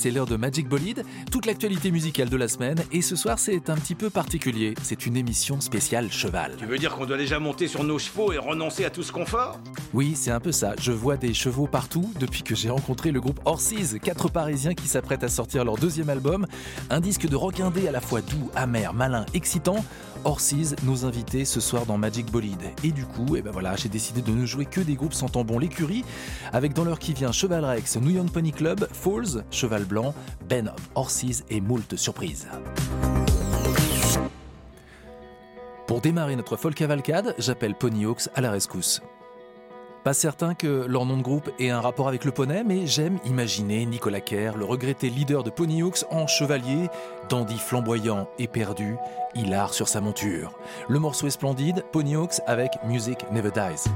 C'est l'heure de Magic Bolide, toute l'actualité musicale de la semaine et ce soir c'est un petit peu particulier, c'est une émission spéciale cheval. Tu veux dire qu'on doit déjà monter sur nos chevaux et renoncer à tout ce confort? Oui c'est un peu ça, je vois des chevaux partout depuis que j'ai rencontré le groupe Horses, quatre parisiens qui s'apprêtent à sortir leur deuxième album, un disque de rock indé à la fois doux, amer, malin, excitant, Horses nous invités ce soir dans Magic Bolide. Et du coup, eh ben j'ai décidé de ne jouer que des groupes sentant bon l'écurie, avec dans l'heure qui vient Cheval Rex, New York Pony Club, Falls, Cheval Blanc, Ben of Horses et moult surprises. Pour démarrer notre folle cavalcade, j'appelle Pony Hawks à la rescousse. Pas certain que leur nom de groupe ait un rapport avec le poney, mais j'aime imaginer Nicolas Kerr, le regretté leader de Ponyhawks, en chevalier, dandy flamboyant et perdu, hilar sur sa monture. Le morceau est splendide, Ponyhawks avec Music Never Dies.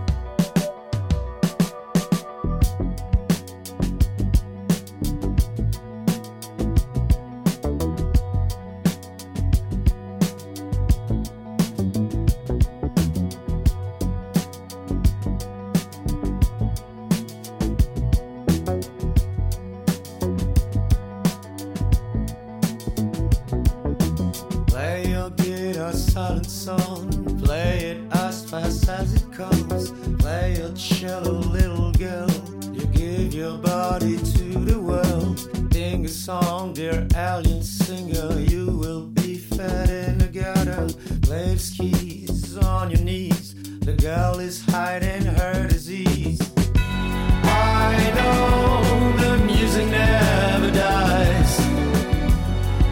Play your cello, little girl. You give your body to the world. Sing a song, dear alien singer. You will be fed in the gutter. The skis on your knees. The girl is hiding her disease. I know the music never dies.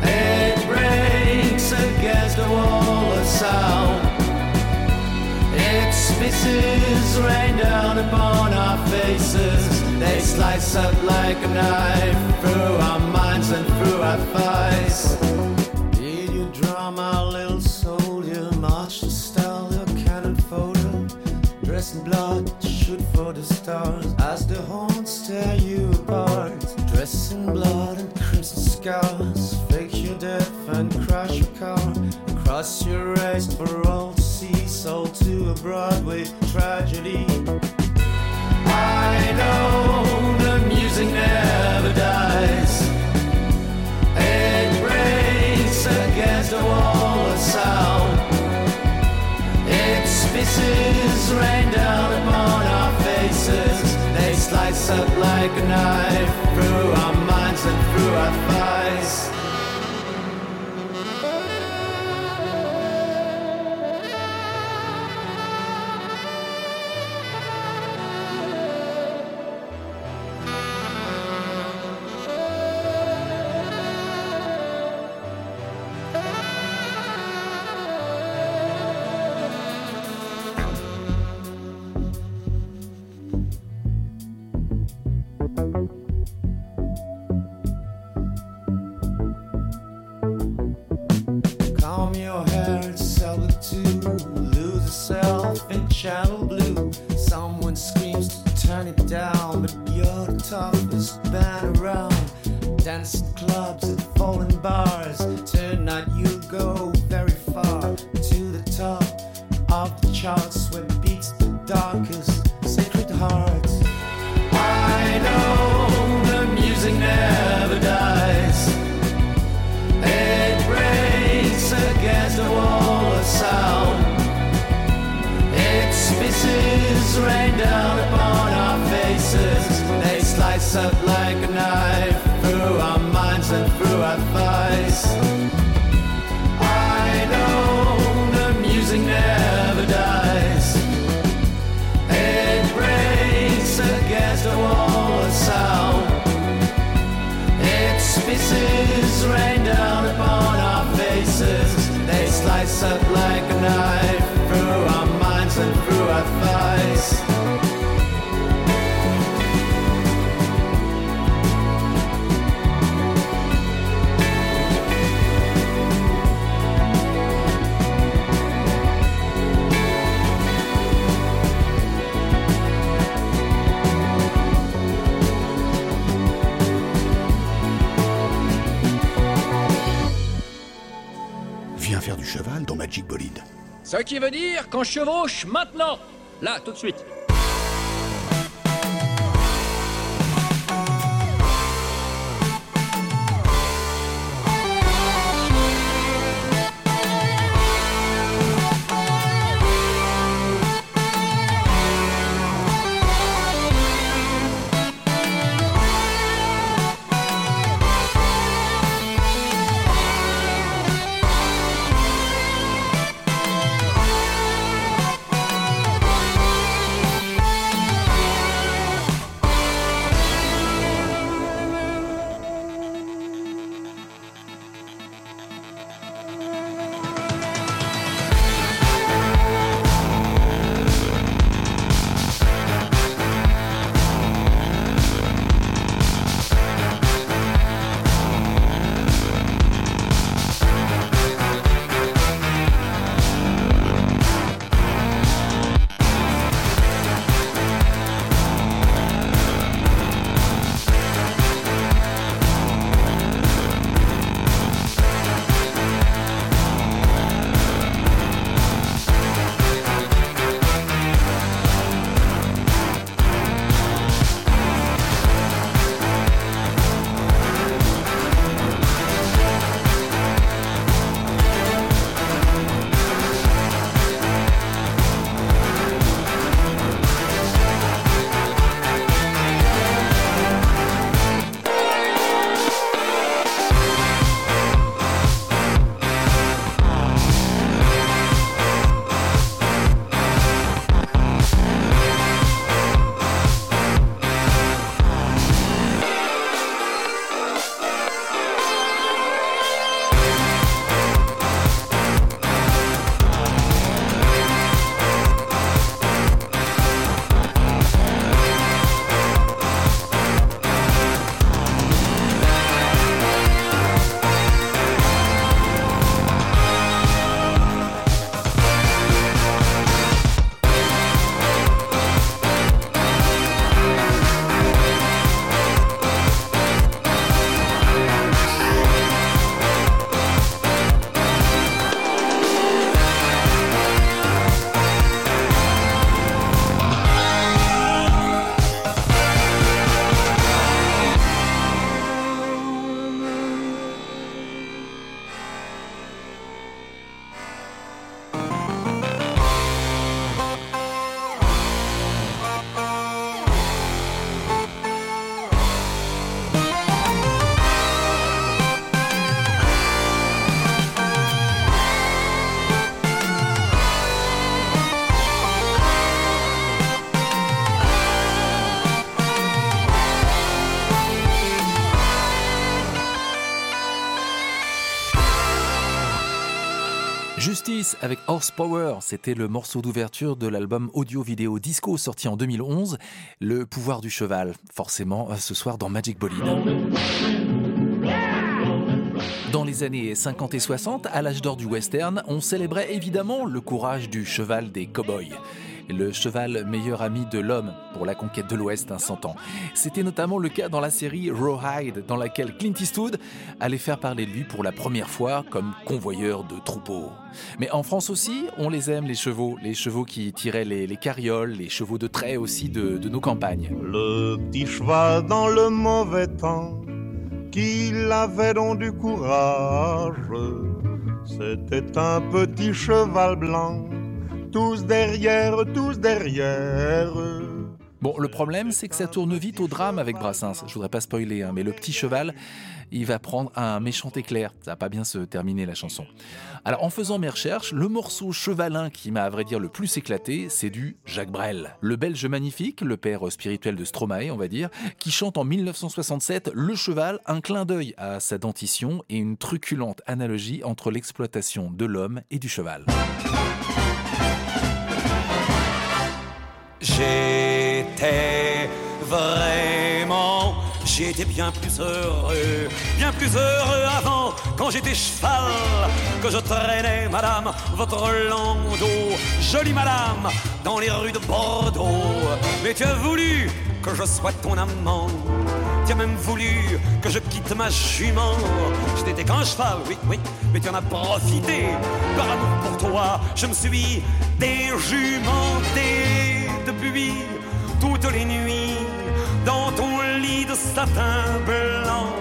It breaks against the wall of sound. Its pieces rain down upon our faces. They slice up like a knife through our minds and through our thighs. Did you draw my little soldier march to style your cannon photo? Dress in blood, shoot for the stars as the horns tear you apart. Dress in blood and crimson scars, fake your death and crash your car. Cross your race for all to sold to a Broadway tragedy. I know the music never dies. It breaks against the wall of sound. Its pieces rain down upon our faces. They slice up like a knife through our minds and through our thighs. Channel blue. Someone screams to turn it down, but you're the toughest band around. Dance in rain Ce qui veut dire qu'on chevauche maintenant. Là, tout de suite avec Horsepower, c'était le morceau d'ouverture de l'album audio-vidéo Disco sorti en 2011. Le pouvoir du cheval, forcément ce soir dans Magic Bolide. Dans les années 50 et 60, à l'âge d'or du western, on célébrait évidemment le courage du cheval des cowboys le cheval meilleur ami de l'homme pour la conquête de l'Ouest un cent ans. C'était notamment le cas dans la série Rawhide, dans laquelle Clint Eastwood allait faire parler de lui pour la première fois comme convoyeur de troupeaux. Mais en France aussi, on les aime les chevaux, les chevaux qui tiraient les, carrioles, les chevaux de trait aussi de, de nos campagnes. Le petit cheval dans le mauvais temps, qu'il avait donc du courage, c'était un petit cheval blanc tous derrière, tous derrière. Bon, le problème, c'est que ça tourne vite au drame avec Brassens. Je voudrais pas spoiler, hein, mais le petit cheval, il va prendre un méchant éclair. Ça va pas bien se terminer la chanson. Alors, en faisant mes recherches, le morceau chevalin qui m'a à vrai dire le plus éclaté, c'est du Jacques Brel. Le Belge magnifique, le père spirituel de Stromae, on va dire, qui chante en 1967 Le cheval, un clin d'œil à sa dentition et une truculente analogie entre l'exploitation de l'homme et du cheval. J'étais vraiment J'étais bien plus heureux, bien plus heureux avant, quand j'étais cheval, que je traînais, madame, votre landau. Jolie madame, dans les rues de Bordeaux. Mais tu as voulu que je sois ton amant. Tu as même voulu que je quitte ma jument. Je n'étais qu'un cheval, oui, oui, mais tu en as profité. Par amour pour toi, je me suis déjumenté depuis toutes les nuits dans ton lit de satin blanc.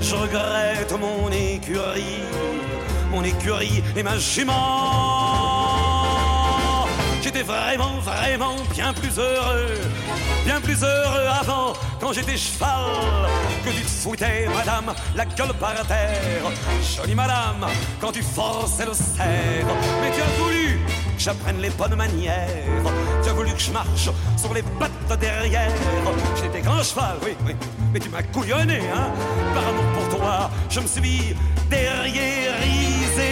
Je regrette mon écurie, mon écurie et ma jument. J'étais vraiment, vraiment bien plus heureux, bien plus heureux avant quand j'étais cheval que tu foutais, madame, la gueule par terre. Jolie madame, quand tu forçais le cerf, mais tu as voulu j'apprenne les bonnes manières. Tu as voulu que je marche sur les pattes derrière. J'étais grand cheval, oui, oui, mais tu m'as couillonné, hein. Par amour pour toi, je me suis derriérisé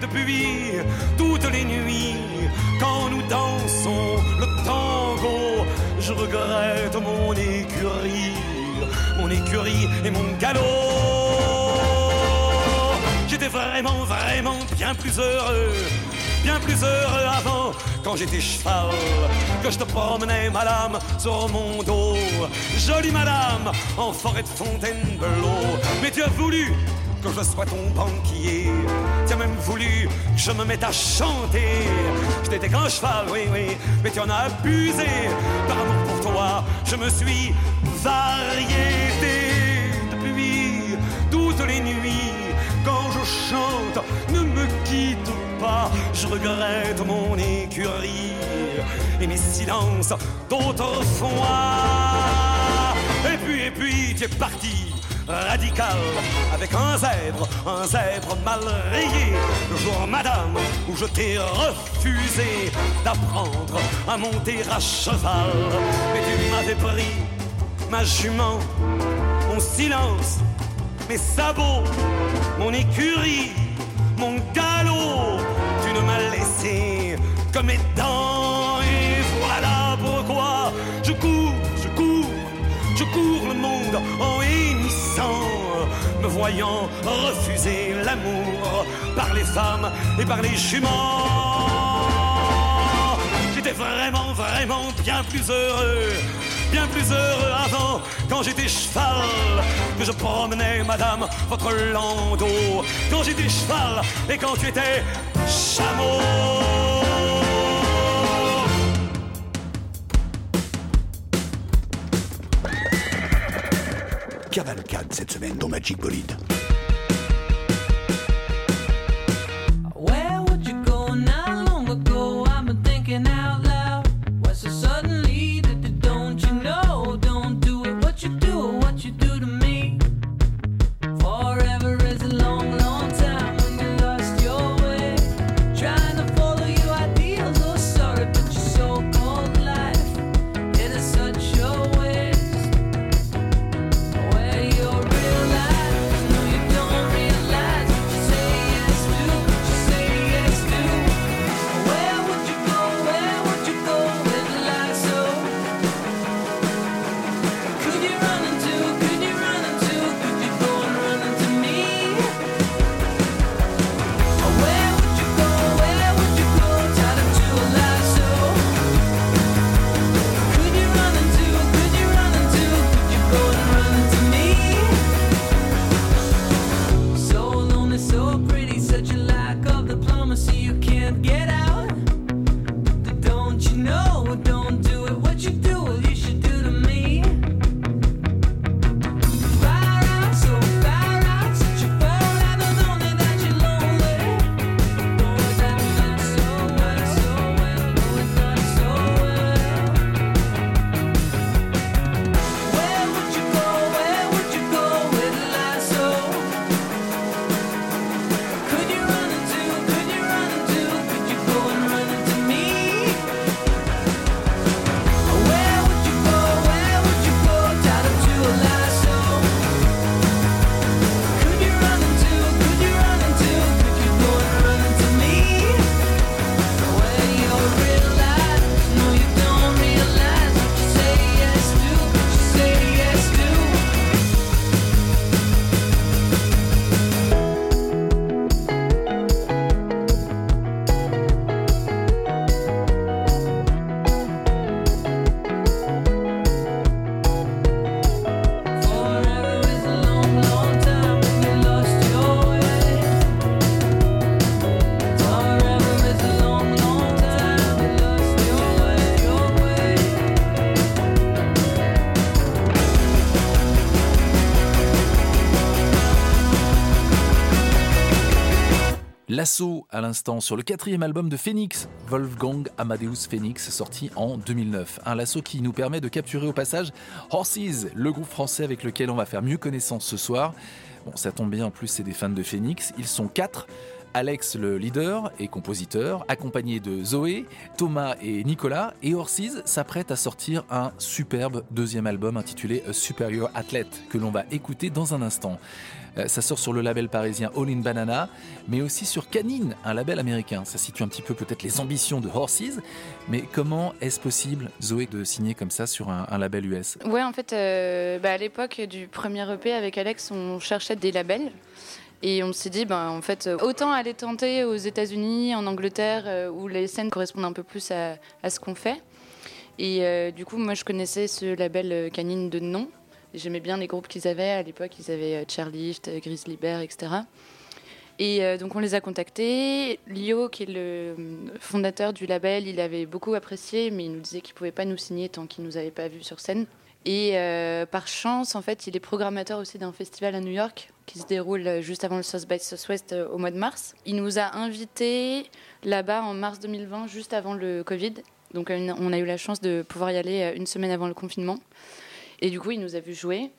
depuis toutes les nuits. Quand nous dansons le tango, je regrette mon écurie, mon écurie et mon galop. J'étais vraiment, vraiment bien plus heureux, bien plus heureux avant, quand j'étais cheval, que je te promenais, madame, sur mon dos. Jolie madame, en forêt de Fontainebleau. Mais tu as voulu que je sois ton banquier. Tu as même voulu que je me mette à chanter. Je n'étais qu'un cheval, oui, oui, mais tu en as abusé. Par amour pour toi, je me suis variété depuis toutes les nuits. Quand je chante, ne me je regrette mon écurie et mes silences d'autrefois. Et puis, et puis, tu es parti radical avec un zèbre, un zèbre mal rayé. Le jour, madame, où je t'ai refusé d'apprendre à monter à cheval. Mais tu m'avais pris ma jument, mon silence, mes sabots, mon écurie, mon galop. Mes dents. Et voilà pourquoi je cours, je cours, je cours le monde en hennissant, me voyant refuser l'amour par les femmes et par les juments. J'étais vraiment, vraiment bien plus heureux, bien plus heureux avant, quand j'étais cheval, que je promenais, madame, votre landau. Quand j'étais cheval et quand tu étais. Cavalcade cette semaine dans Magic Bolide. L'assaut à l'instant sur le quatrième album de Phoenix, Wolfgang Amadeus Phoenix, sorti en 2009. Un lasso qui nous permet de capturer au passage Horses, le groupe français avec lequel on va faire mieux connaissance ce soir. Bon, ça tombe bien, en plus c'est des fans de Phoenix. Ils sont quatre. Alex le leader et compositeur, accompagné de Zoé, Thomas et Nicolas, et Orsiz s'apprête à sortir un superbe deuxième album intitulé Superior Athlete, que l'on va écouter dans un instant. Euh, ça sort sur le label parisien All in Banana, mais aussi sur Canine, un label américain. Ça situe un petit peu peut-être les ambitions de Horses, mais comment est-ce possible, Zoé, de signer comme ça sur un, label US Ouais, en fait, euh, bah, à l'époque du premier EP avec Alex, on cherchait des labels. Et on s'est dit, ben, en fait, autant aller tenter aux États-Unis, en Angleterre, euh, où les scènes correspondent un peu plus à, ce qu'on fait. Et du coup, moi, je connaissais ce label Canine de nom. J'aimais bien les groupes qu'ils avaient. À l'époque, ils avaient Chairlift, Grizzly Bear, etc. Et donc, on les a contactés. Lio, qui est le fondateur du label, il avait beaucoup apprécié, mais il nous disait qu'il ne pouvait pas nous signer tant qu'il ne nous avait pas vus sur scène. Et par chance, en fait, il est programmateur aussi d'un festival à New York qui se déroule juste avant le South by Southwest euh, au mois de mars. Il nous a invités là-bas en mars 2020, juste avant le Covid. Donc euh, on a eu la chance de pouvoir y aller euh, une semaine avant le confinement. Et du coup, il nous a vu jouer.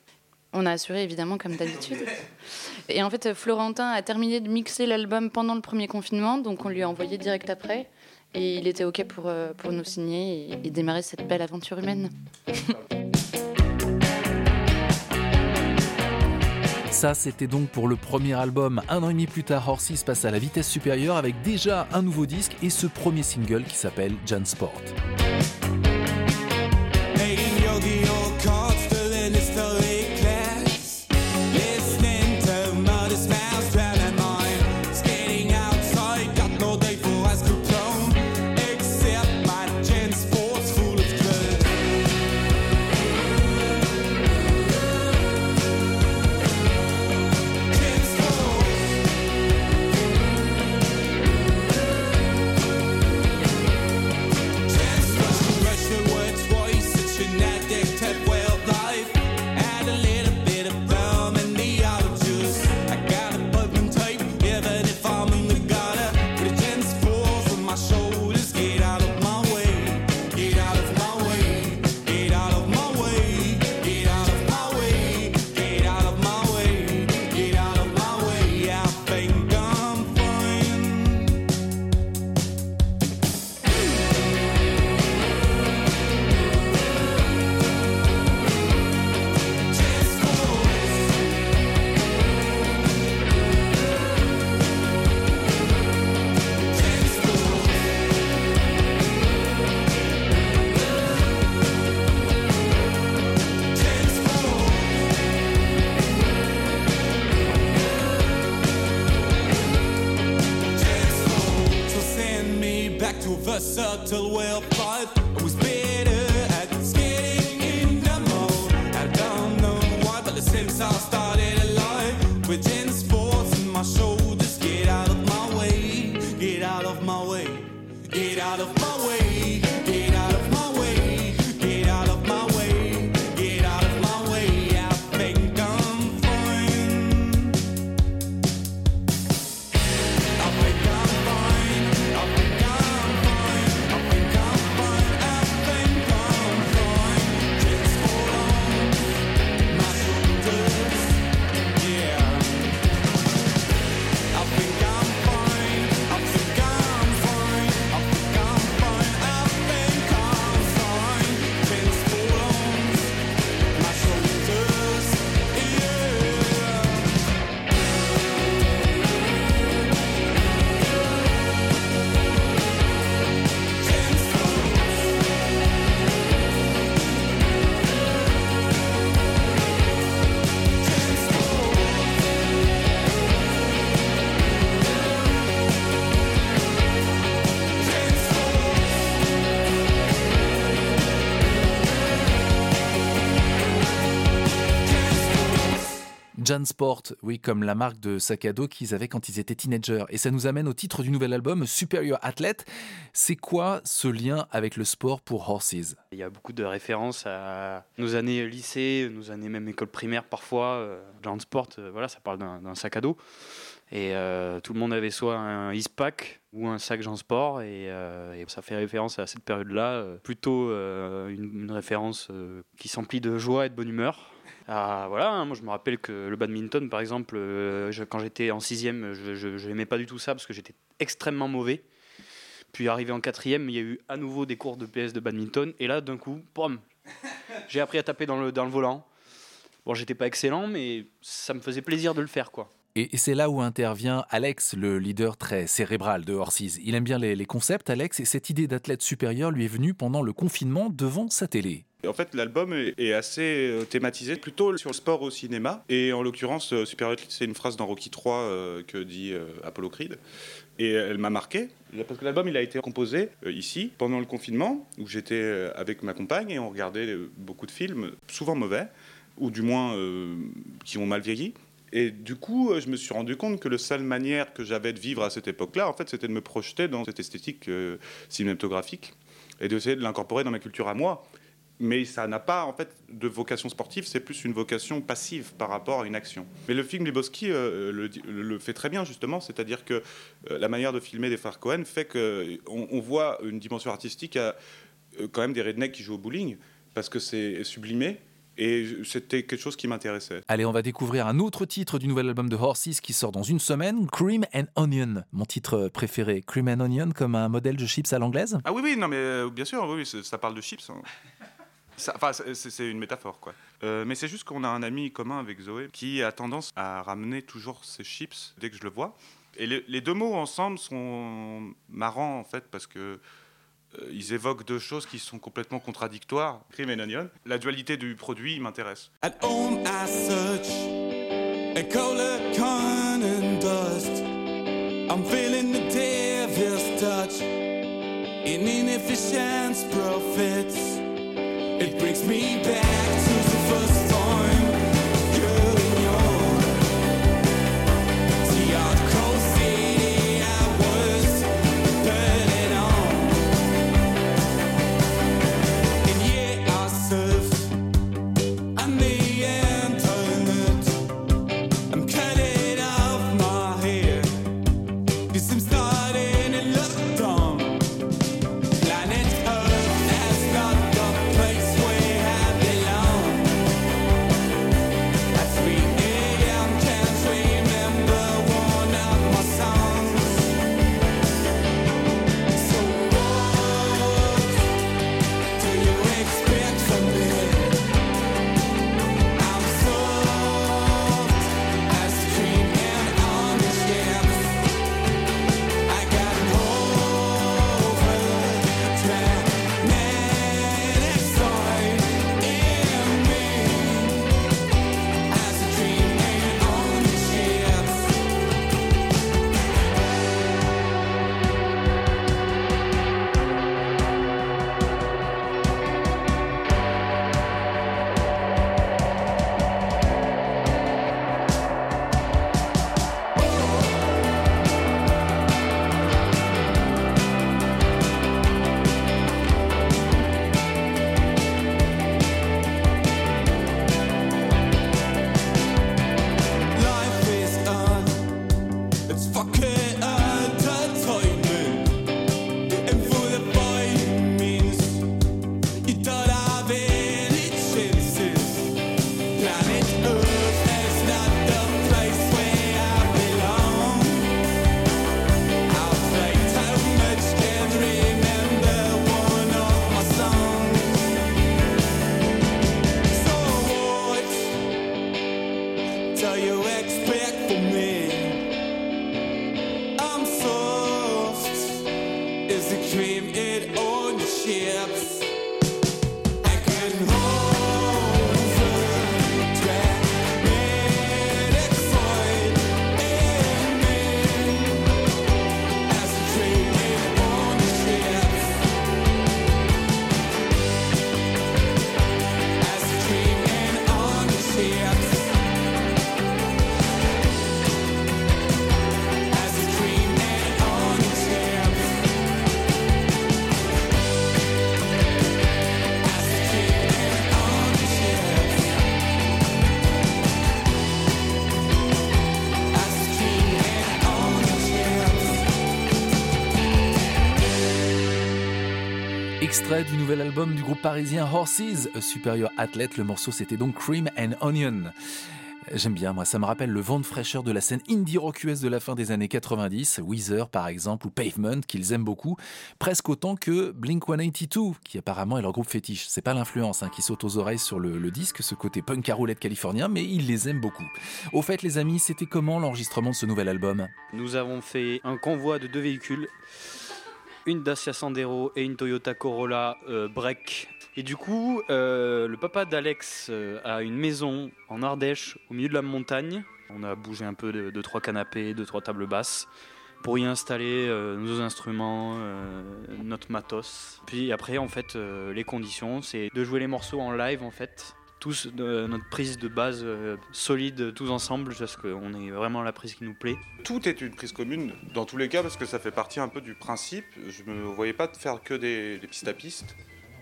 On a assuré évidemment comme d'habitude. Et en fait, Florentin a terminé de mixer l'album pendant le premier confinement, donc on lui a envoyé direct après. Et il était OK pour, pour nous signer et, démarrer cette belle aventure humaine. Ça, c'était donc pour le premier album. Un an et demi plus tard, Horses passe à la vitesse supérieure avec déjà un nouveau disque et ce premier single qui s'appelle Jan Sport. Sport, oui, comme la marque de sac à dos qu'ils avaient quand ils étaient teenagers. Et ça nous amène au titre du nouvel album, Superior Athlete. C'est quoi ce lien avec le sport pour Horses? Il y a beaucoup de références à nos années lycée, nos années même école primaire parfois. Euh, Sport, euh, voilà, ça parle d'un sac à dos. Et euh, tout le monde avait soit un Eastpak ou un sac Jean Sport. Et, euh, ça fait référence à cette période-là. euh, plutôt euh, une, une référence euh, qui s'emplit de joie et de bonne humeur. Ah, voilà, hein, moi je me rappelle que le badminton, par exemple, euh, quand j'étais en sixième, je n'aimais pas du tout ça parce que j'étais extrêmement mauvais. Puis arrivé en quatrième, il y a eu à nouveau des cours de PS de badminton. Et là, d'un coup, pom, j'ai appris à taper dans le, dans le volant. Bon, j'étais pas excellent, mais ça me faisait plaisir de le faire, quoi. Et c'est là où intervient Alex, le leader très cérébral de Horses. Il aime bien les concepts, Alex, et cette idée d'athlète supérieur lui est venue pendant le confinement devant sa télé. En fait, l'album est assez euh, thématisé plutôt sur le sport au cinéma. Et en l'occurrence, euh, Super c'est une phrase dans Rocky 3 euh, que dit Apollo Creed. Et elle m'a marqué, parce que l'album il a été composé ici, pendant le confinement, où j'étais avec ma compagne et on regardait beaucoup de films, souvent mauvais, ou du moins qui ont mal vieilli. Et du coup, je me suis rendu compte que la seule manière que j'avais de vivre à cette époque-là, en fait, c'était de me projeter dans cette esthétique cinématographique et d'essayer de l'incorporer dans ma culture à moi. Mais ça n'a pas en fait de vocation sportive, c'est plus une vocation passive par rapport à une action. Mais le film Lebowski euh, le, le fait très bien justement, c'est-à-dire que euh, la manière de filmer des frères Cohen fait qu'on on voit une dimension artistique à euh, quand même des rednecks qui jouent au bowling parce que c'est sublimé et c'était quelque chose qui m'intéressait. Allez, on va découvrir un autre titre du nouvel album de Horses qui sort dans une semaine, Cream and Onion, mon titre préféré. Cream and Onion comme un modèle de chips à l'anglaise? Ah oui, oui, non, mais euh, bien sûr, oui, ça parle de chips. hein. Enfin, c'est- une métaphore, quoi. Euh, mais c'est juste qu'on a un ami commun avec Zoé qui a tendance à ramener toujours ses chips dès que je le vois. Et les, deux mots ensemble sont marrants, en fait, parce que euh, ils évoquent deux choses qui sont complètement contradictoires. Cream and onion. La dualité du produit m'intéresse. I'm feeling the devil's touch in inefficient profits. It me back to the first time extrait du nouvel album du groupe parisien Horses, Superior Athlete. Le morceau c'était donc Cream and Onion. J'aime bien, moi, ça me rappelle le vent de fraîcheur de la scène indie rock de la fin des années 90, Weezer par exemple, ou Pavement, qu'ils aiment beaucoup, presque autant que Blink 182, qui apparemment est leur groupe fétiche. C'est pas l'influence hein, qui saute aux oreilles sur le, disque, ce côté punk à californien, mais ils les aiment beaucoup. Au fait, les amis, c'était comment l'enregistrement de ce nouvel album? Nous avons fait un convoi de deux véhicules, une Dacia Sandero et une Toyota Corolla euh, Break. Et du coup, euh, le papa d'Alex euh, a une maison en Ardèche, au milieu de la montagne. On a bougé un peu de, trois canapés, de trois tables basses pour y installer nos instruments, notre matos. Puis après, en fait, les conditions, c'est de jouer les morceaux en live, en fait. Tous, notre prise de base euh, solide, tous ensemble, parce qu'on est vraiment la prise qui nous plaît. Tout est une prise commune dans tous les cas parce que ça fait partie un peu du principe. Je ne voyais pas de faire que des, pistes à piste.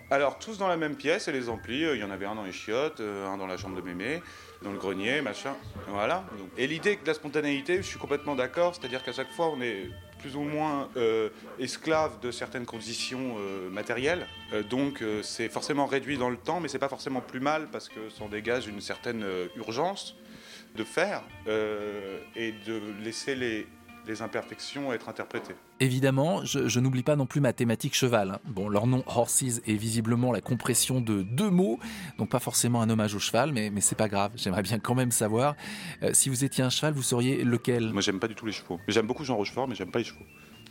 Alors tous dans la même pièce et les amplis, euh, il y en avait un dans les chiottes, euh, un dans la chambre de mémé, dans le grenier, machin. Voilà. Et l'idée de la spontanéité, je suis complètement d'accord, c'est-à-dire qu'à chaque fois on est plus ou moins euh, esclave de certaines conditions euh, matérielles. Euh, donc euh, c'est forcément réduit dans le temps, mais c'est pas forcément plus mal parce que ça en dégage une certaine urgence de faire et de laisser les, les imperfections être interprétées. Évidemment, je, je n'oublie pas non plus ma thématique cheval. hein. Bon, leur nom Horses est visiblement la compression de deux mots, donc pas forcément un hommage au cheval, mais, mais c'est pas grave. J'aimerais bien quand même savoir euh, si vous étiez un cheval, vous seriez lequel? Moi j'aime pas du tout les chevaux. J'aime beaucoup Jean Rochefort, mais j'aime pas les chevaux.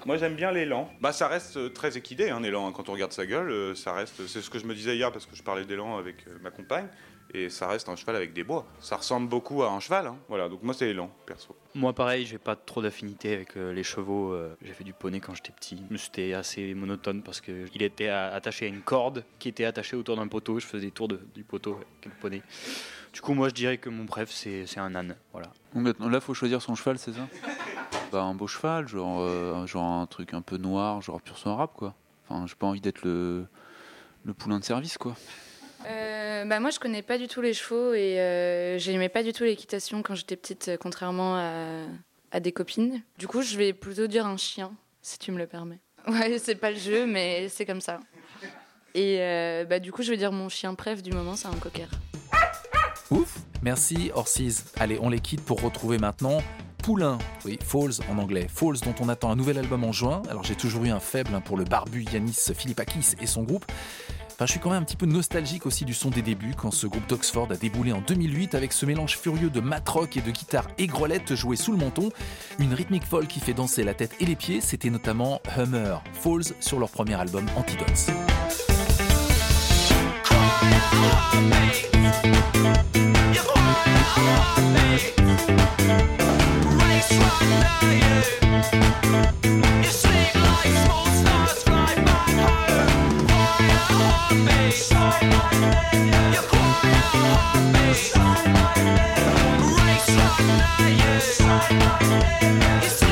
Moi j'aime bien l'élan. Bah ça reste euh, très équidé, hein, l'élan. hein. Quand on regarde sa gueule, euh, ça reste. C'est ce que je me disais hier parce que je parlais d'élan avec ma compagne. Et ça reste un cheval avec des bois. Ça ressemble beaucoup à un cheval. hein. Voilà, donc moi c'est l'élan, perso. Moi, pareil, j'ai pas trop d'affinité avec euh, les chevaux. euh, j'ai fait du poney quand j'étais petit. Mais C'était assez monotone parce qu'il était à- attaché à une corde qui était attachée autour d'un poteau. Je faisais des tours de- du poteau avec le poney. Du coup, moi, je dirais que mon préf, c'est un âne. Voilà. Donc maintenant, là, faut choisir son cheval, c'est ça? Bah, un beau cheval, genre, euh, genre un truc un peu noir, genre pur sang arabe, quoi. Enfin, j'ai pas envie d'être le, le poulain de service, quoi. Euh, bah moi, je connais pas du tout les chevaux et euh, j'aimais pas du tout l'équitation quand j'étais petite, euh, contrairement à, des copines. Du coup, je vais plutôt dire un chien, si tu me le permets. Ouais, c'est pas le jeu, mais c'est comme ça. Et euh, bah, du coup, je vais dire mon chien préf du moment, c'est un cocker. Ouf Merci Horses. Allez, on les quitte pour retrouver maintenant Poulain, oui, Falls en anglais. Falls dont on attend un nouvel album en juin. Alors j'ai toujours eu un faible hein, pour le barbu Yanis Philippakis et son groupe. Enfin, Je suis quand même un petit peu nostalgique aussi du son des débuts, quand ce groupe d'Oxford a déboulé en 2008 avec ce mélange furieux de matrock et de guitare aigrelette jouée sous le menton, une rythmique folle qui fait danser la tête et les pieds, c'était notamment Hummer, Falls sur leur premier album Antidotes. You. It's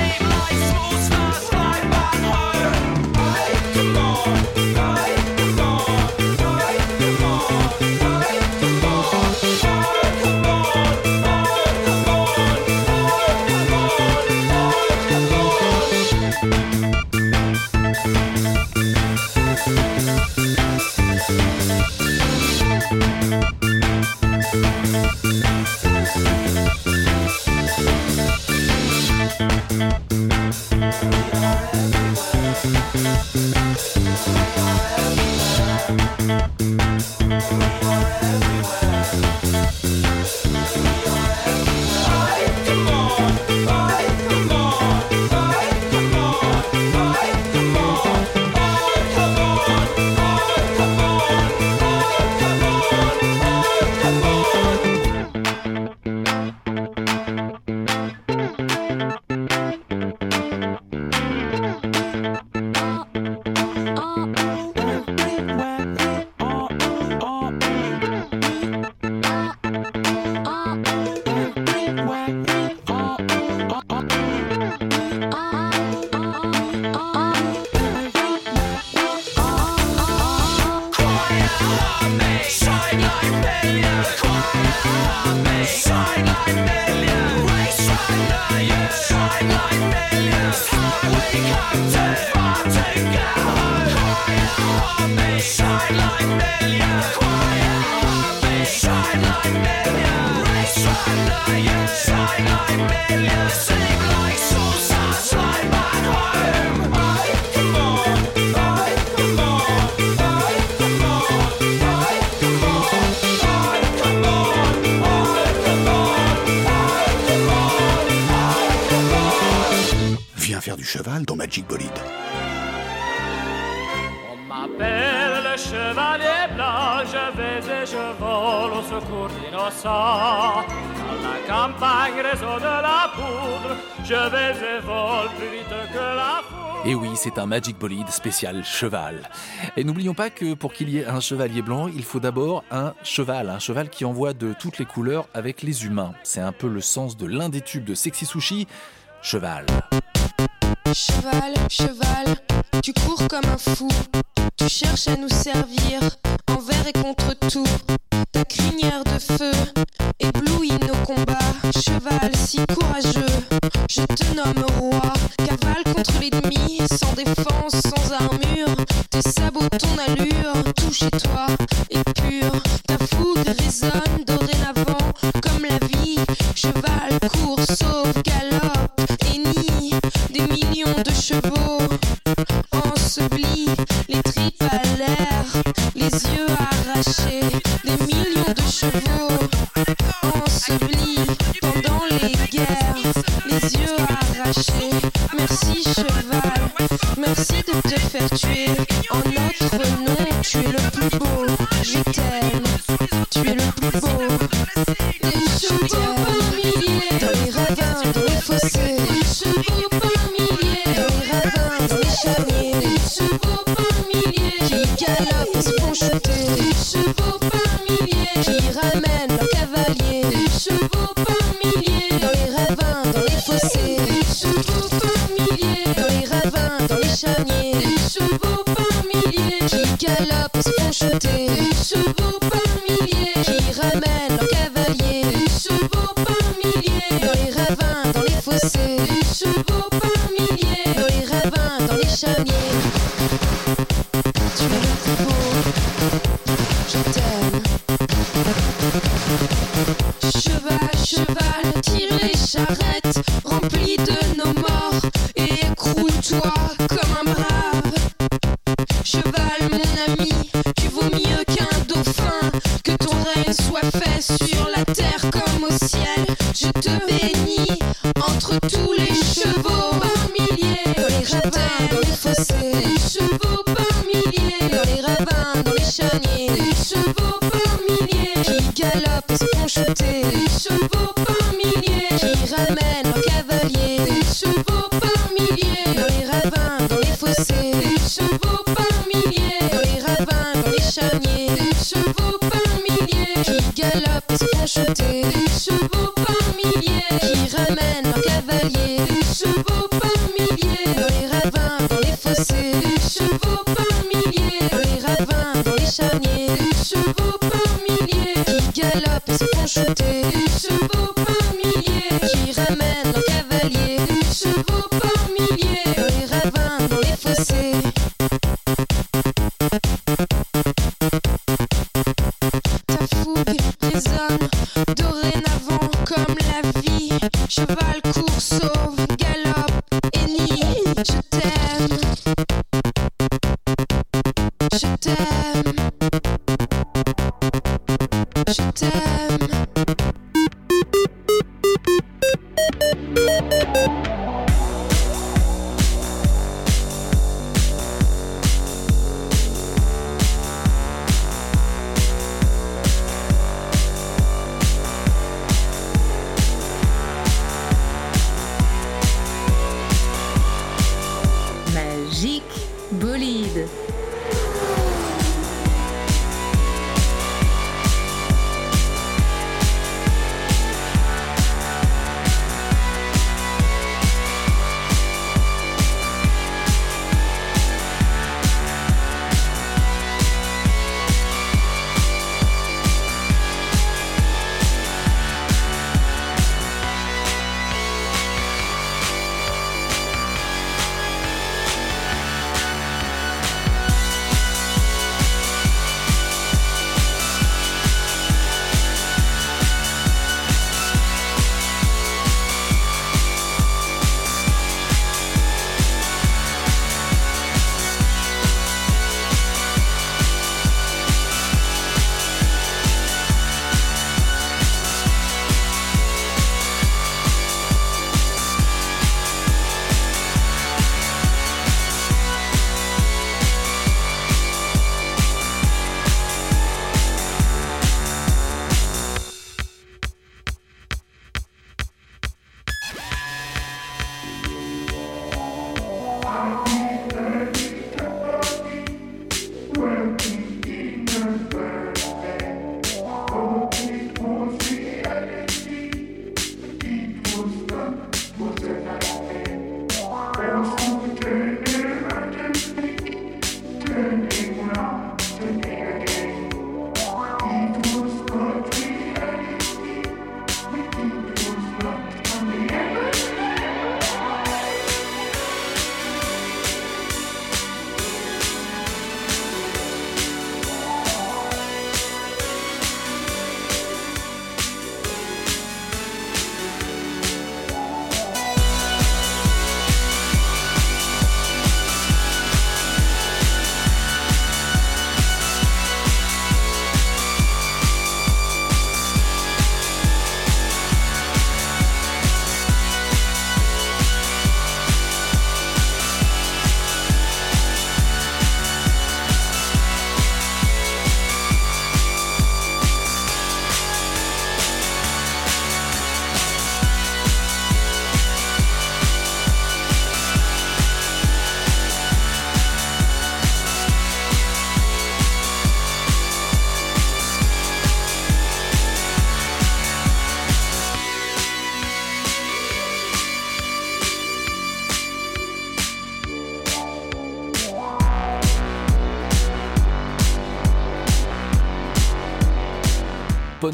un Magic Bolide spécial cheval. Et n'oublions pas que pour qu'il y ait un chevalier blanc, il faut d'abord un cheval, un cheval qui envoie de toutes les couleurs avec les humains. C'est un peu le sens de l'un des tubes de Sexy Sushi, cheval. Cheval, cheval, tu cours comme un fou. Tu cherches à nous servir envers et contre tout. Ta crinière de feu éblouit nos combats. Cheval si courageux, je te nomme roi. Contre l'ennemi, sans défense, sans armure. Tes sabots, ton allure, tout chez toi est pur. Ta fougue résonne dorénavant comme la vie. Cheval court, sauve, galope et nie des millions de chevaux ensevelis, les tripes à l'air, les yeux arrachés, des millions de chevaux ensevelis pendant les guerres, les yeux arrachés. Merci cheval, merci de te faire tuer en notre nom. Tu es le plus beau, je t'aime, tu es le plus beau. Des chevaux par milliers dans les ravins, dans les fossés. Des chevaux par milliers dans les ravins, dans les chamiers. Des chevaux par milliers qui galopent et se font chuter. Des chevaux par milliers qui Règne soit fait sur la terre comme au ciel. Je te bénis entre tous les chevaux par milliers. Les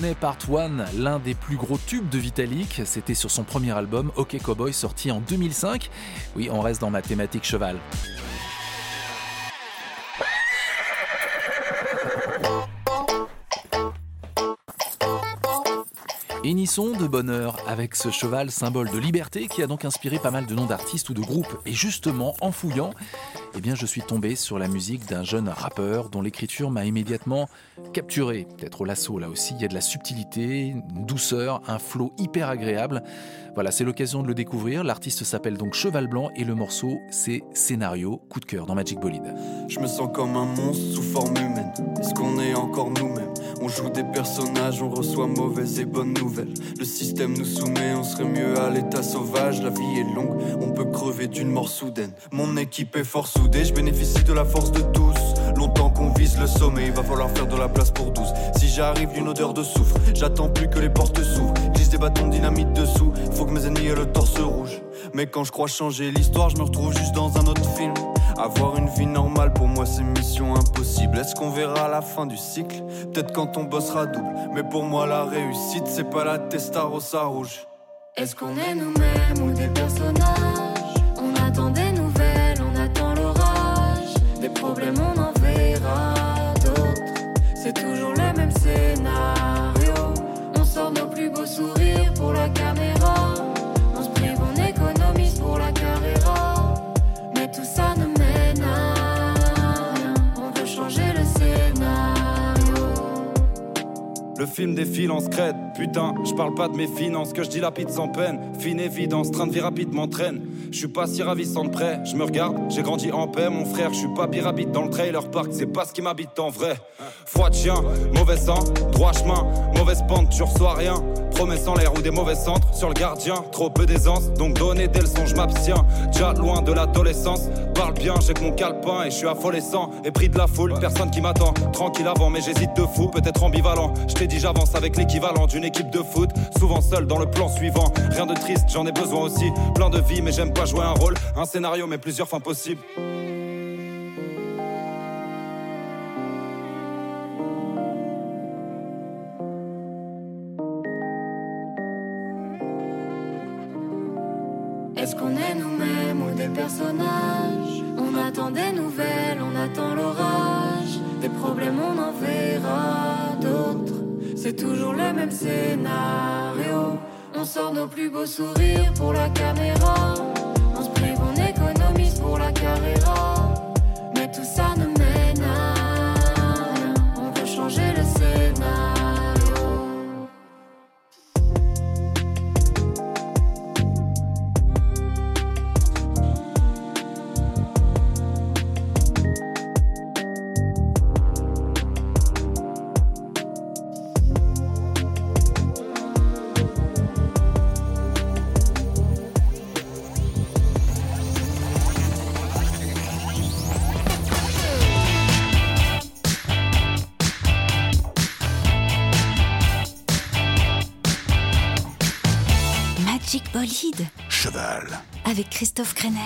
Symphony Part 1, l'un des plus gros tubes de Vitalik. C'était sur son premier album, OK Cowboy, sorti en 2005. Oui, on reste dans ma thématique cheval. Inissons de bonheur avec ce cheval symbole de liberté qui a donc inspiré pas mal de noms d'artistes ou de groupes. Et justement, en fouillant, eh bien, je suis tombé sur la musique d'un jeune rappeur dont l'écriture m'a immédiatement capturé. Peut-être au lasso là aussi, il y a de la subtilité, une douceur, un flow hyper agréable. Voilà, c'est l'occasion de le découvrir. L'artiste s'appelle donc Cheval Blanc et le morceau c'est Scénario, coup de cœur dans Magic Bolide. Je me sens comme un monstre sous forme humaine. Est-ce qu'on est encore nous-mêmes? On joue des personnages, on reçoit mauvaises et bonnes nouvelles. Le système nous soumet, on serait mieux à l'état sauvage. La vie est longue, on peut crever d'une mort soudaine. Mon équipe est fort je bénéficie de la force de tous. Longtemps qu'on vise le sommet, il va falloir faire de la place pour 12. Si j'arrive d'une odeur de soufre, j'attends plus que les portes s'ouvrent. Glisse des bâtons de dynamite dessous, faut que mes ennemis aient le torse rouge. Mais quand je crois changer l'histoire, je me retrouve juste dans un autre film. Avoir une vie normale, pour moi, c'est mission impossible. Est-ce qu'on verra la fin du cycle? Peut-être quand on bossera double. Mais pour moi, la réussite, c'est pas la Testarossa rouge. Est-ce qu'on est nous-mêmes ou des personnages? Sourires pour la caméra. On se prive, on économise pour la carrière. Mais tout ça ne mène à rien. On veut changer le scénario. Le film défile en scred, putain, je parle pas de mes finances, que je dilapide sans peine. Fine évidence, train de vie rapide m'entraîne. Je suis pas si ravissant de près, je me regarde, j'ai grandi en paix, mon frère, je suis pas pirabite dans le trailer park, c'est pas ce qui m'habite en vrai. Foi de chien, mauvais sang, droit chemin, mauvaise pente, tu reçois rien. Promesse en l'air ou des mauvais centres sur le gardien, trop peu d'aisance, donc donner des leçons, je m'abstiens. Déjà loin de l'adolescence, parle bien, j'ai que mon calepin et je suis affolescent. Et pris de la foule, personne qui m'attend, tranquille avant, mais j'hésite de fou, peut-être ambivalent. Je t'ai dit, j'avance avec l'équivalent d'une équipe de foot, souvent seul dans le plan suivant. Rien de triste, j'en ai besoin aussi, plein de vie, mais j'aime pas jouer un rôle, un scénario, mais plusieurs fins possibles. Est-ce qu'on est nous-mêmes ou des personnages? On attend des nouvelles, on attend l'orage. Des problèmes, on en verra. C'est toujours le même scénario. On sort nos plus beaux sourires pour la caméra. Cheval. avec Christophe Crenel.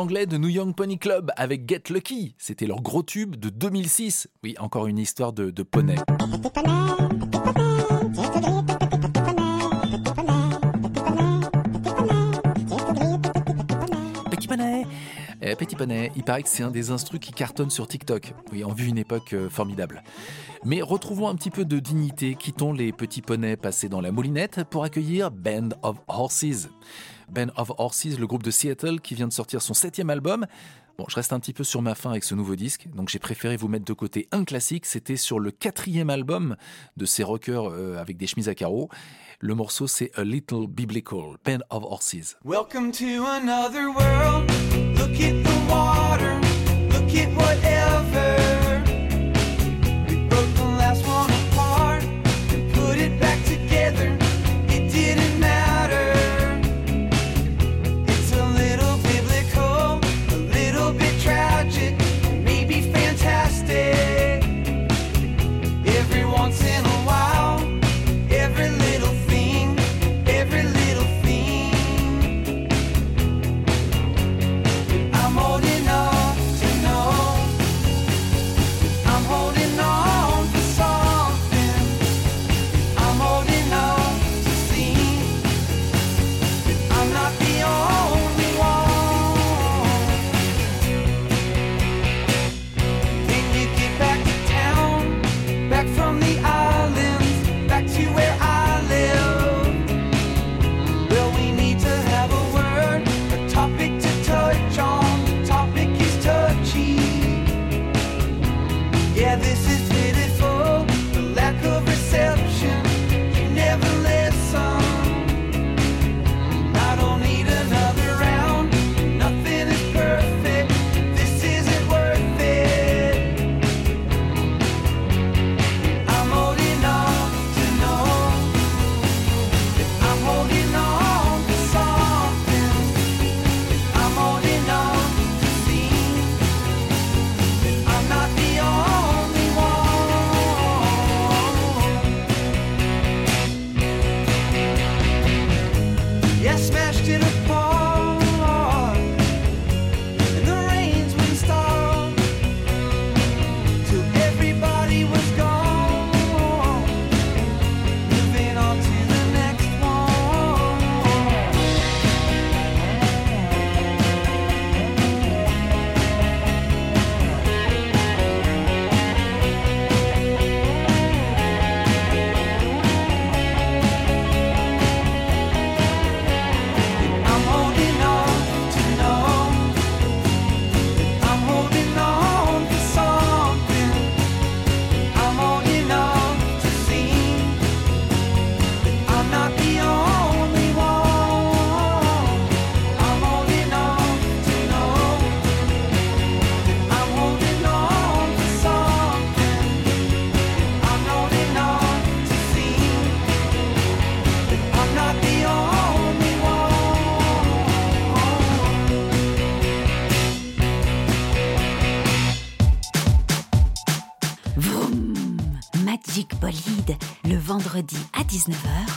Anglais de New Young Pony Club avec Get Lucky. C'était leur gros tube de 2006. Oui, encore une histoire de, de poney. Petit poney Eh, Petit poney, il paraît que c'est un des instrus qui cartonne sur TikTok. Oui, on vit une époque euh, formidable. Mais retrouvons un petit peu de dignité, quittons les petits poneys passés dans la moulinette pour accueillir Band of Horses. Band of Horses, le groupe de Seattle qui vient de sortir son septième album. Bon, je reste un petit peu sur ma faim avec ce nouveau disque, donc j'ai préféré vous mettre de côté un classique. C'était sur le quatrième album de ces rockers euh, avec des chemises à carreaux. Le morceau, c'est A Little Biblical, Band of Horses. Welcome to another world. Look at the water. Look at. 19h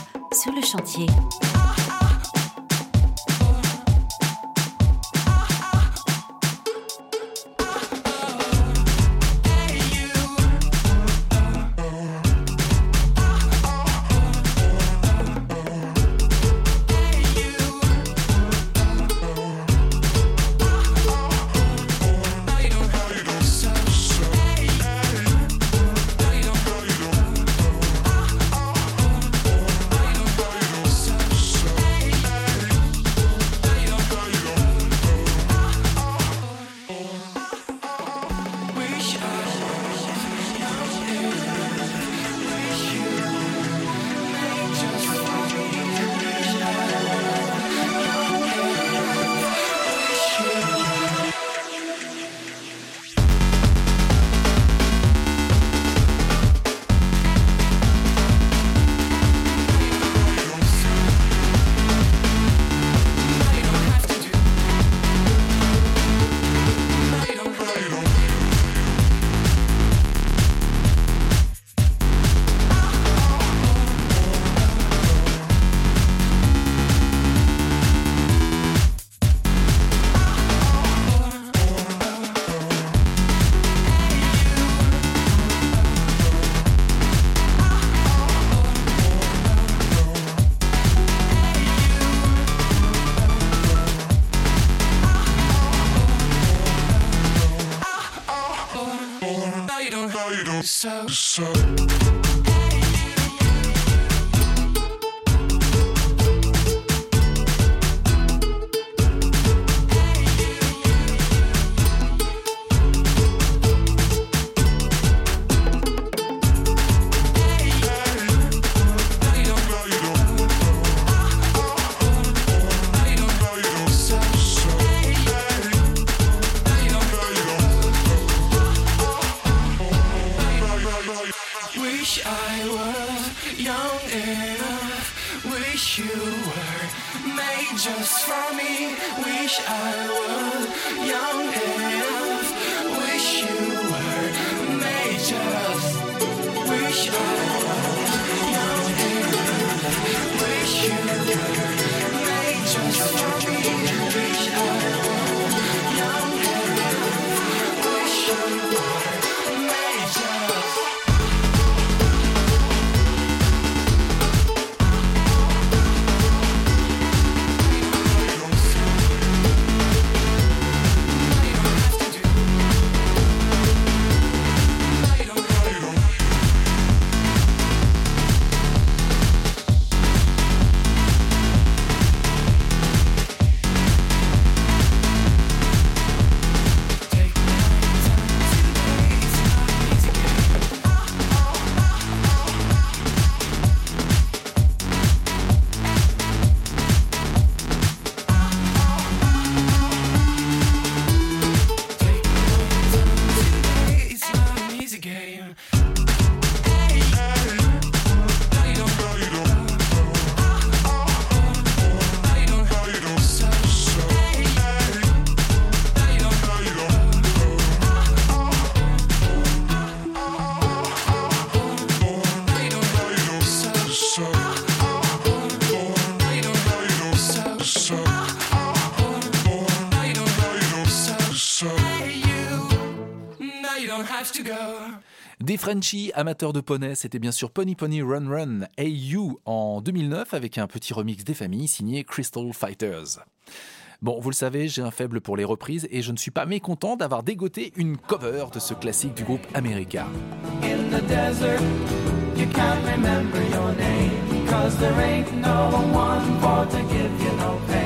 Des amateurs de poney, c'était bien sûr Pony Pony Run Run You en 2009 avec un petit remix des familles signé Crystal Fighters. Bon, vous le savez, j'ai un faible pour les reprises et je ne suis pas mécontent d'avoir dégoté une cover de ce classique du groupe America. In the desert, you can't remember your name. Cause there ain't no one for to give you no pain.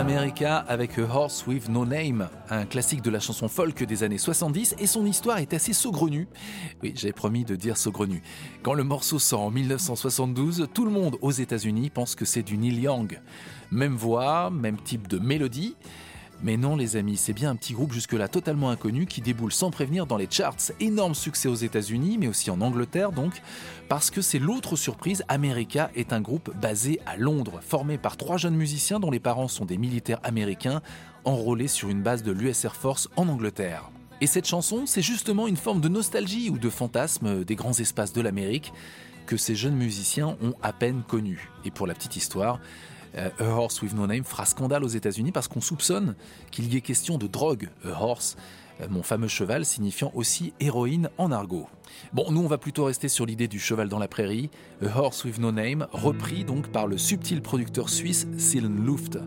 America avec A Horse with No Name, un classique de la chanson folk des années 70 et son histoire est assez saugrenue. Oui, j'ai promis de dire saugrenue. Quand le morceau sort en 1972, tout le monde aux États-Unis pense que c'est du Neil Young. Même voix, même type de mélodie. Mais non les amis, c'est bien un petit groupe jusque-là totalement inconnu qui déboule sans prévenir dans les charts. Énorme succès aux États-Unis, mais aussi en Angleterre donc, parce que c'est l'autre surprise, America est un groupe basé à Londres, formé par trois jeunes musiciens dont les parents sont des militaires américains, enrôlés sur une base de l'US Air Force en Angleterre. Et cette chanson, c'est justement une forme de nostalgie ou de fantasme des grands espaces de l'Amérique que ces jeunes musiciens ont à peine connus. Et pour la petite histoire, euh, A Horse with No Name fera scandale aux États-Unis parce qu'on soupçonne qu'il y ait question de drogue. A Horse, euh, mon fameux cheval, signifiant aussi héroïne en argot. Bon, nous on va plutôt rester sur l'idée du cheval dans la prairie. A Horse with No Name, repris donc par le subtil producteur suisse Silen Luft.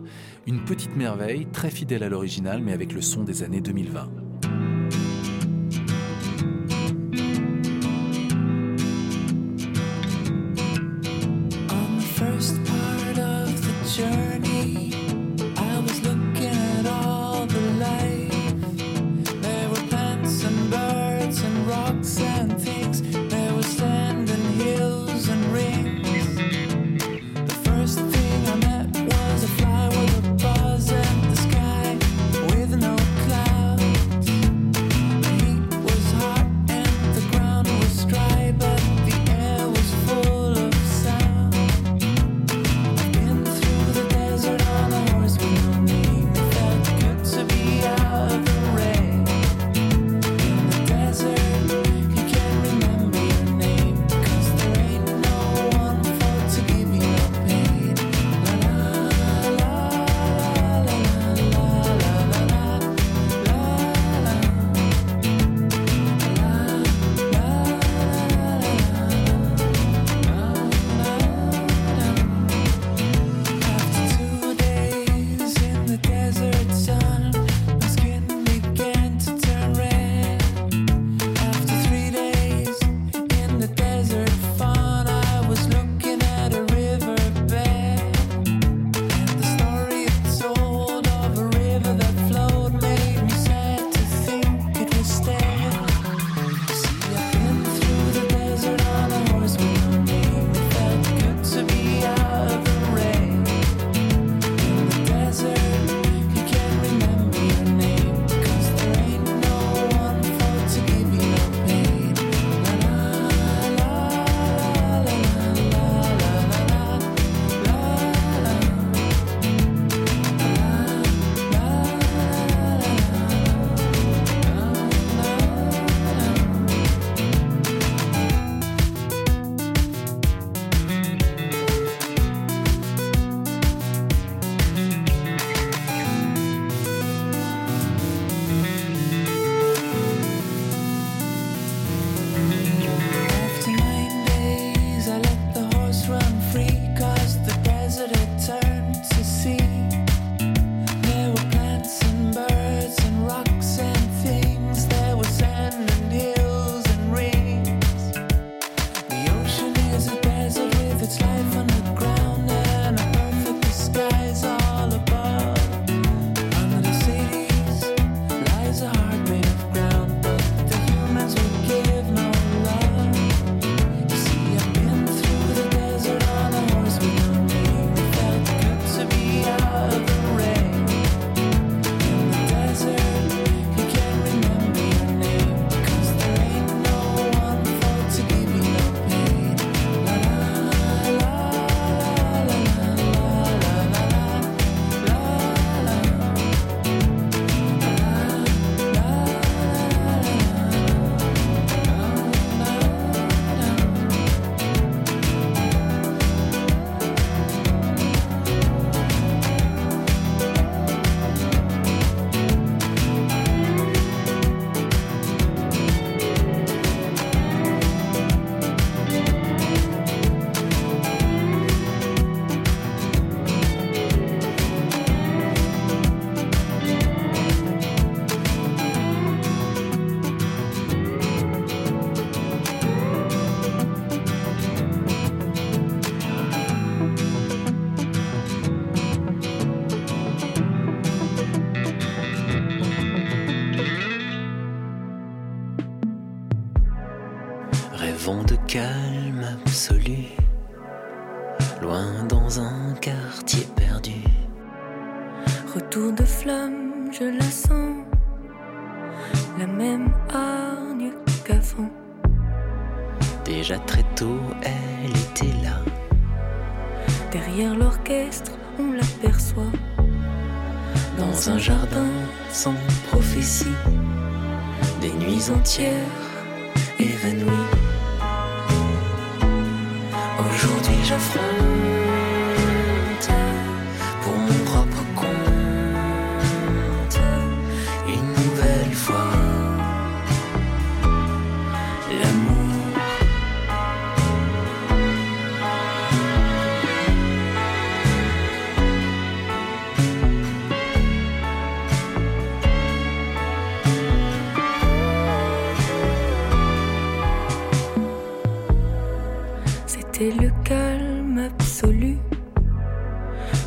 Une petite merveille, très fidèle à l'original, mais avec le son des années 2020.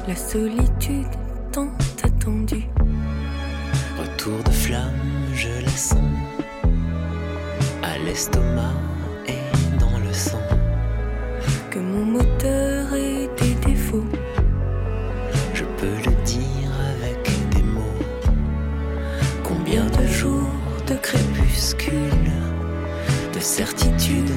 La solitude tant attendue. Retour de flamme, je la sens à l'estomac et dans le sang. Que mon moteur ait des défauts, Je peux le dire avec des mots. Combien de jours de crépuscule, de certitude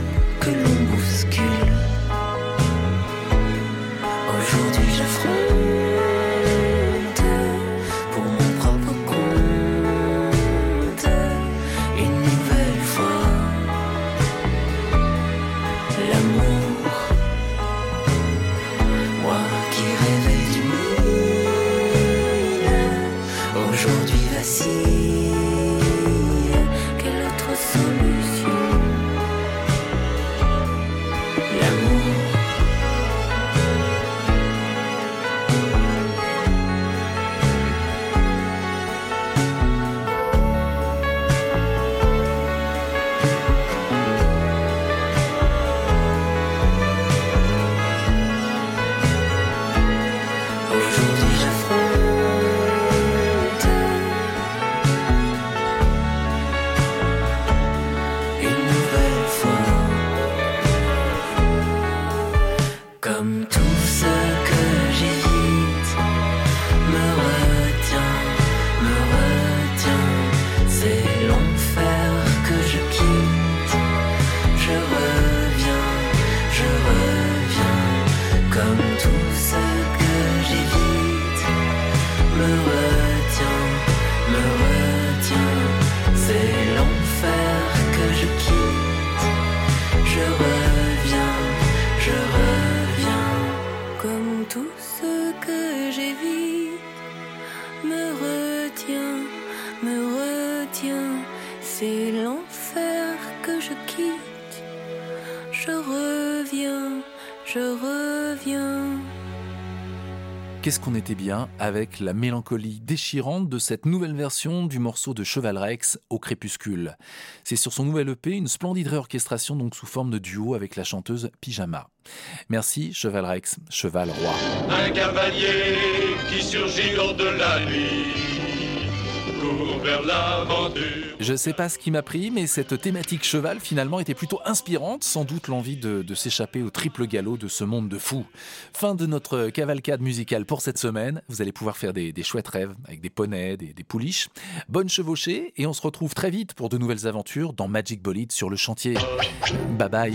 tout ce que j'évite me retient, me retient. C'est l'enfer que je quitte. Je reviens, je reviens. Qu'est-ce qu'on était bien avec la mélancolie déchirante de cette nouvelle version du morceau de Cheval Rex au crépuscule. C'est sur son nouvel EP une splendide réorchestration donc sous forme de duo avec la chanteuse Pyjama. Merci Cheval Rex, cheval roi. Un cavalier qui surgit de la nuit Je sais pas ce qui m'a pris, mais cette thématique cheval finalement était plutôt inspirante, sans doute l'envie de, s'échapper au triple galop de ce monde de fous. Fin de notre cavalcade musicale pour cette semaine. Vous allez pouvoir faire des, chouettes rêves avec des poneys, des, des pouliches. Bonne chevauchée et on se retrouve très vite pour de nouvelles aventures dans Magic Bolide sur le chantier. Bye bye.